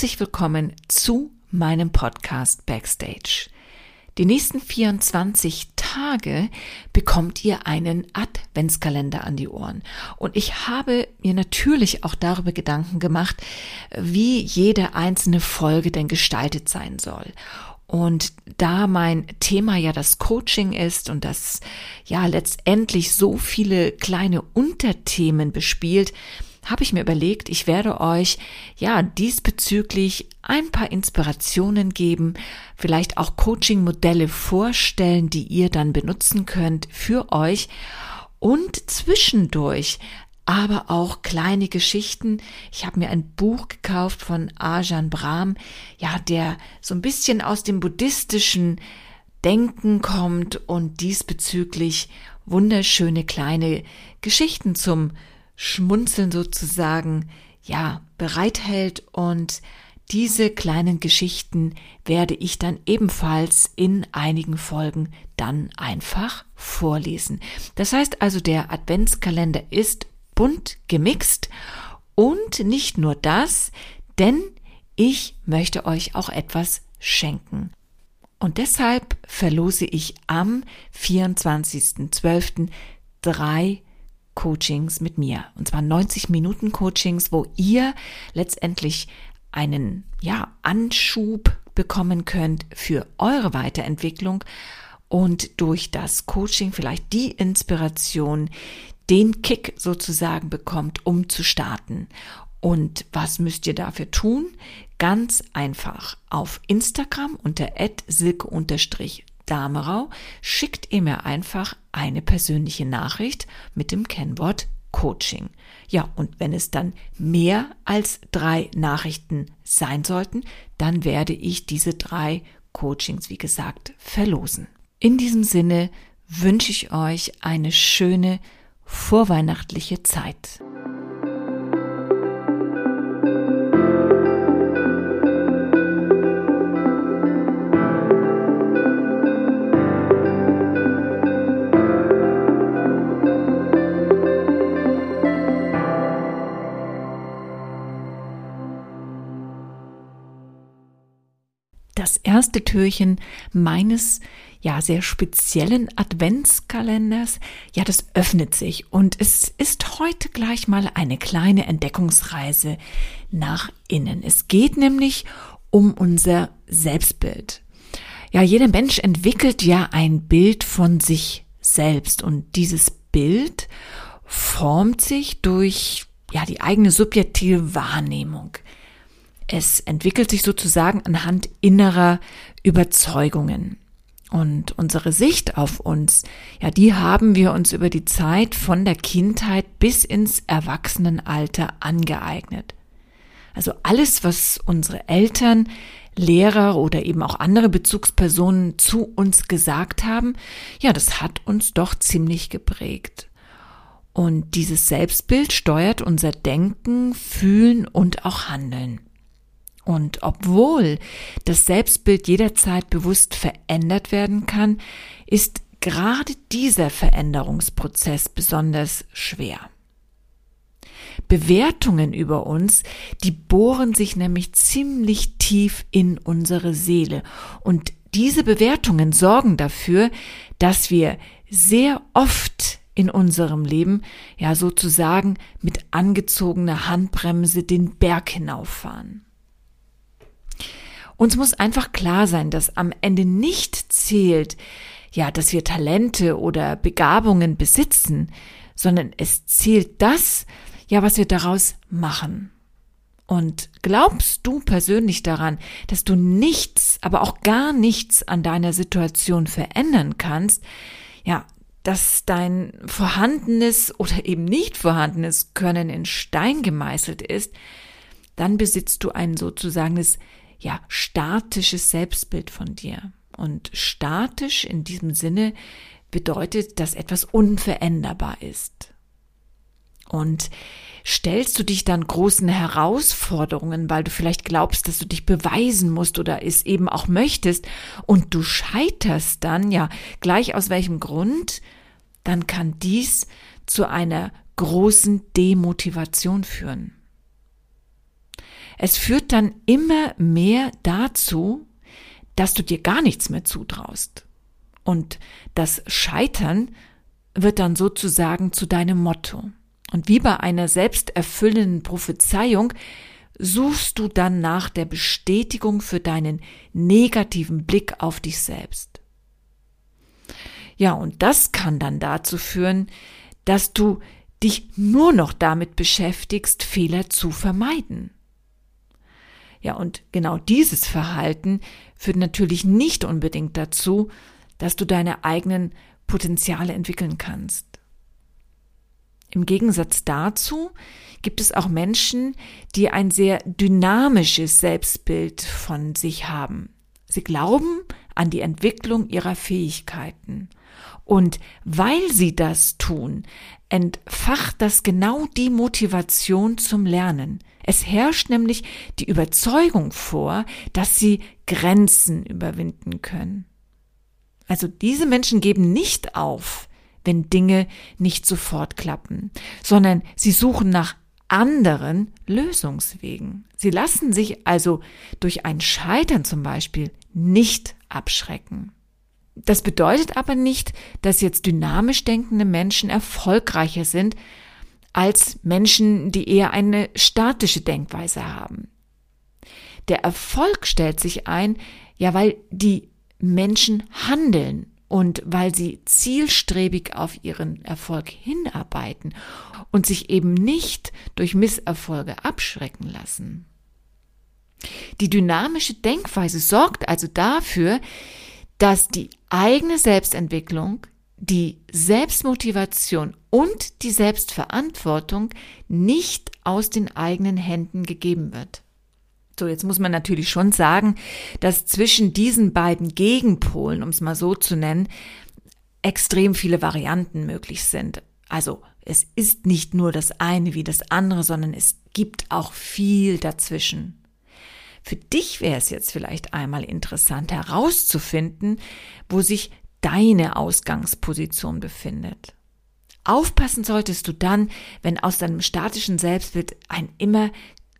Herzlich willkommen zu meinem Podcast Backstage. Die nächsten 24 Tage bekommt ihr einen Adventskalender an die Ohren. Und ich habe mir natürlich auch darüber Gedanken gemacht, wie jede einzelne Folge denn gestaltet sein soll. Und da mein Thema ja das Coaching ist und das ja letztendlich so viele kleine Unterthemen bespielt, habe ich mir überlegt, ich werde euch ja diesbezüglich ein paar Inspirationen geben, vielleicht auch Coaching-Modelle vorstellen, die ihr dann benutzen könnt für euch und zwischendurch aber auch kleine Geschichten. Ich habe mir ein Buch gekauft von Ajahn Brahm, ja, der so ein bisschen aus dem buddhistischen Denken kommt und diesbezüglich wunderschöne kleine Geschichten zum Schmunzeln sozusagen, ja, bereithält und diese kleinen Geschichten werde ich dann ebenfalls in einigen Folgen dann einfach vorlesen. Das heißt also, der Adventskalender ist bunt gemixt und nicht nur das, denn ich möchte euch auch etwas schenken. Und deshalb verlose ich am 24.12. drei Coachings mit mir. Und zwar 90 Minuten Coachings, wo ihr letztendlich einen, ja, Anschub bekommen könnt für eure Weiterentwicklung und durch das Coaching vielleicht die Inspiration, den Kick sozusagen bekommt, um zu starten. Und was müsst ihr dafür tun? Ganz einfach. Auf Instagram unter silke Damerau schickt ihr mir einfach eine persönliche Nachricht mit dem Kennwort Coaching. Ja, und wenn es dann mehr als drei Nachrichten sein sollten, dann werde ich diese drei Coachings, wie gesagt, verlosen. In diesem Sinne wünsche ich euch eine schöne vorweihnachtliche Zeit. Das erste Türchen meines ja sehr speziellen Adventskalenders, ja, das öffnet sich und es ist heute gleich mal eine kleine Entdeckungsreise nach innen. Es geht nämlich um unser Selbstbild. Ja, jeder Mensch entwickelt ja ein Bild von sich selbst und dieses Bild formt sich durch ja die eigene subjektive Wahrnehmung. Es entwickelt sich sozusagen anhand innerer Überzeugungen. Und unsere Sicht auf uns, ja, die haben wir uns über die Zeit von der Kindheit bis ins Erwachsenenalter angeeignet. Also alles, was unsere Eltern, Lehrer oder eben auch andere Bezugspersonen zu uns gesagt haben, ja, das hat uns doch ziemlich geprägt. Und dieses Selbstbild steuert unser Denken, Fühlen und auch Handeln. Und obwohl das Selbstbild jederzeit bewusst verändert werden kann, ist gerade dieser Veränderungsprozess besonders schwer. Bewertungen über uns, die bohren sich nämlich ziemlich tief in unsere Seele. Und diese Bewertungen sorgen dafür, dass wir sehr oft in unserem Leben ja sozusagen mit angezogener Handbremse den Berg hinauffahren. Uns muss einfach klar sein, dass am Ende nicht zählt, ja, dass wir Talente oder Begabungen besitzen, sondern es zählt das, ja, was wir daraus machen. Und glaubst du persönlich daran, dass du nichts, aber auch gar nichts an deiner Situation verändern kannst, ja, dass dein vorhandenes oder eben nicht vorhandenes Können in Stein gemeißelt ist, dann besitzt du ein sozusagenes ja, statisches Selbstbild von dir. Und statisch in diesem Sinne bedeutet, dass etwas unveränderbar ist. Und stellst du dich dann großen Herausforderungen, weil du vielleicht glaubst, dass du dich beweisen musst oder es eben auch möchtest und du scheiterst dann, ja, gleich aus welchem Grund, dann kann dies zu einer großen Demotivation führen. Es führt dann immer mehr dazu, dass du dir gar nichts mehr zutraust. Und das Scheitern wird dann sozusagen zu deinem Motto. Und wie bei einer selbsterfüllenden Prophezeiung suchst du dann nach der Bestätigung für deinen negativen Blick auf dich selbst. Ja, und das kann dann dazu führen, dass du dich nur noch damit beschäftigst, Fehler zu vermeiden. Ja, und genau dieses Verhalten führt natürlich nicht unbedingt dazu, dass du deine eigenen Potenziale entwickeln kannst. Im Gegensatz dazu gibt es auch Menschen, die ein sehr dynamisches Selbstbild von sich haben. Sie glauben an die Entwicklung ihrer Fähigkeiten. Und weil sie das tun, entfacht das genau die Motivation zum Lernen. Es herrscht nämlich die Überzeugung vor, dass sie Grenzen überwinden können. Also diese Menschen geben nicht auf, wenn Dinge nicht sofort klappen, sondern sie suchen nach anderen Lösungswegen. Sie lassen sich also durch ein Scheitern zum Beispiel nicht abschrecken. Das bedeutet aber nicht, dass jetzt dynamisch denkende Menschen erfolgreicher sind als Menschen, die eher eine statische Denkweise haben. Der Erfolg stellt sich ein, ja, weil die Menschen handeln und weil sie zielstrebig auf ihren Erfolg hinarbeiten und sich eben nicht durch Misserfolge abschrecken lassen. Die dynamische Denkweise sorgt also dafür, dass die eigene Selbstentwicklung, die Selbstmotivation und die Selbstverantwortung nicht aus den eigenen Händen gegeben wird. So, jetzt muss man natürlich schon sagen, dass zwischen diesen beiden Gegenpolen, um es mal so zu nennen, extrem viele Varianten möglich sind. Also es ist nicht nur das eine wie das andere, sondern es gibt auch viel dazwischen. Für dich wäre es jetzt vielleicht einmal interessant herauszufinden, wo sich deine Ausgangsposition befindet. Aufpassen solltest du dann, wenn aus deinem statischen Selbstbild ein immer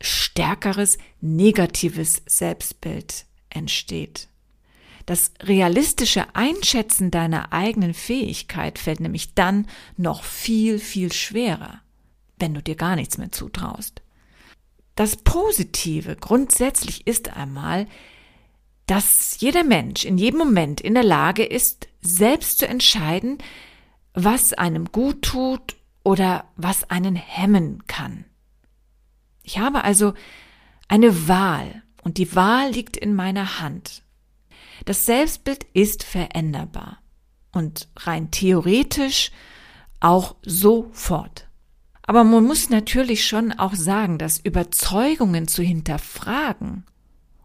stärkeres negatives Selbstbild entsteht. Das realistische Einschätzen deiner eigenen Fähigkeit fällt nämlich dann noch viel, viel schwerer, wenn du dir gar nichts mehr zutraust. Das Positive grundsätzlich ist einmal, dass jeder Mensch in jedem Moment in der Lage ist, selbst zu entscheiden, was einem gut tut oder was einen hemmen kann. Ich habe also eine Wahl und die Wahl liegt in meiner Hand. Das Selbstbild ist veränderbar und rein theoretisch auch sofort. Aber man muss natürlich schon auch sagen, dass Überzeugungen zu hinterfragen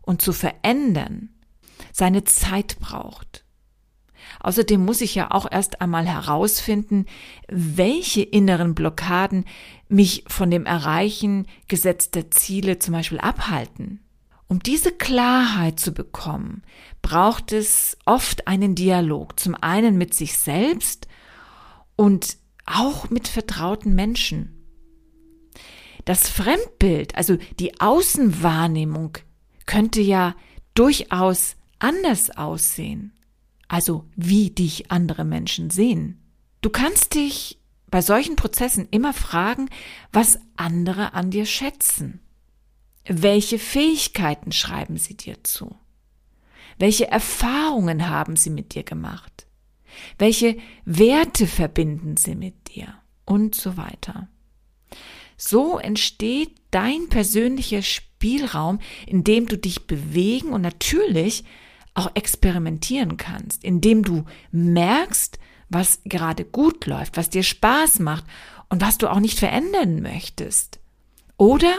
und zu verändern seine Zeit braucht. Außerdem muss ich ja auch erst einmal herausfinden, welche inneren Blockaden mich von dem Erreichen gesetzter Ziele zum Beispiel abhalten. Um diese Klarheit zu bekommen, braucht es oft einen Dialog, zum einen mit sich selbst und auch mit vertrauten Menschen. Das Fremdbild, also die Außenwahrnehmung, könnte ja durchaus anders aussehen also wie dich andere Menschen sehen. Du kannst dich bei solchen Prozessen immer fragen, was andere an dir schätzen. Welche Fähigkeiten schreiben sie dir zu? Welche Erfahrungen haben sie mit dir gemacht? Welche Werte verbinden sie mit dir? Und so weiter. So entsteht dein persönlicher Spielraum, in dem du dich bewegen und natürlich auch experimentieren kannst, indem du merkst, was gerade gut läuft, was dir Spaß macht und was du auch nicht verändern möchtest. Oder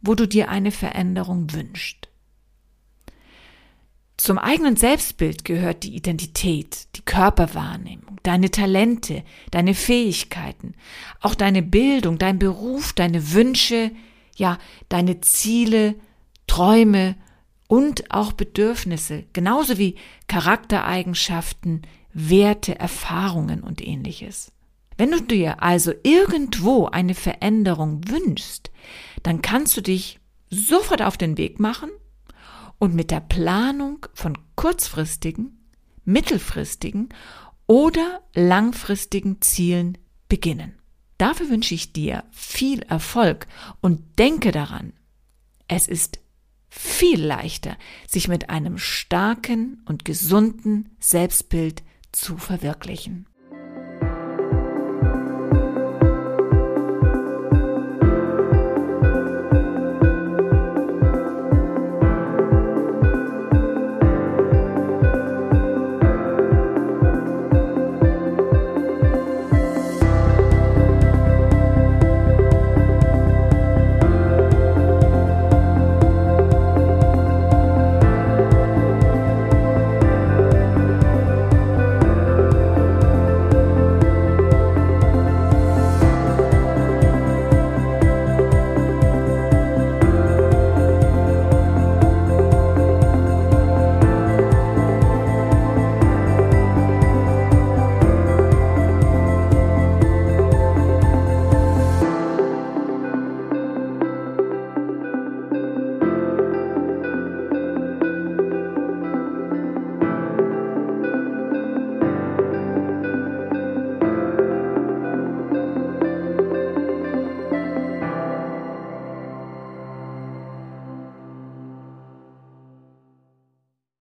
wo du dir eine Veränderung wünschst. Zum eigenen Selbstbild gehört die Identität, die Körperwahrnehmung, deine Talente, deine Fähigkeiten, auch deine Bildung, dein Beruf, deine Wünsche, ja, deine Ziele, Träume und auch Bedürfnisse, genauso wie Charaktereigenschaften, Werte, Erfahrungen und ähnliches. Wenn du dir also irgendwo eine Veränderung wünschst, dann kannst du dich sofort auf den Weg machen und mit der Planung von kurzfristigen, mittelfristigen oder langfristigen Zielen beginnen. Dafür wünsche ich dir viel Erfolg und denke daran, es ist viel leichter, sich mit einem starken und gesunden Selbstbild zu verwirklichen.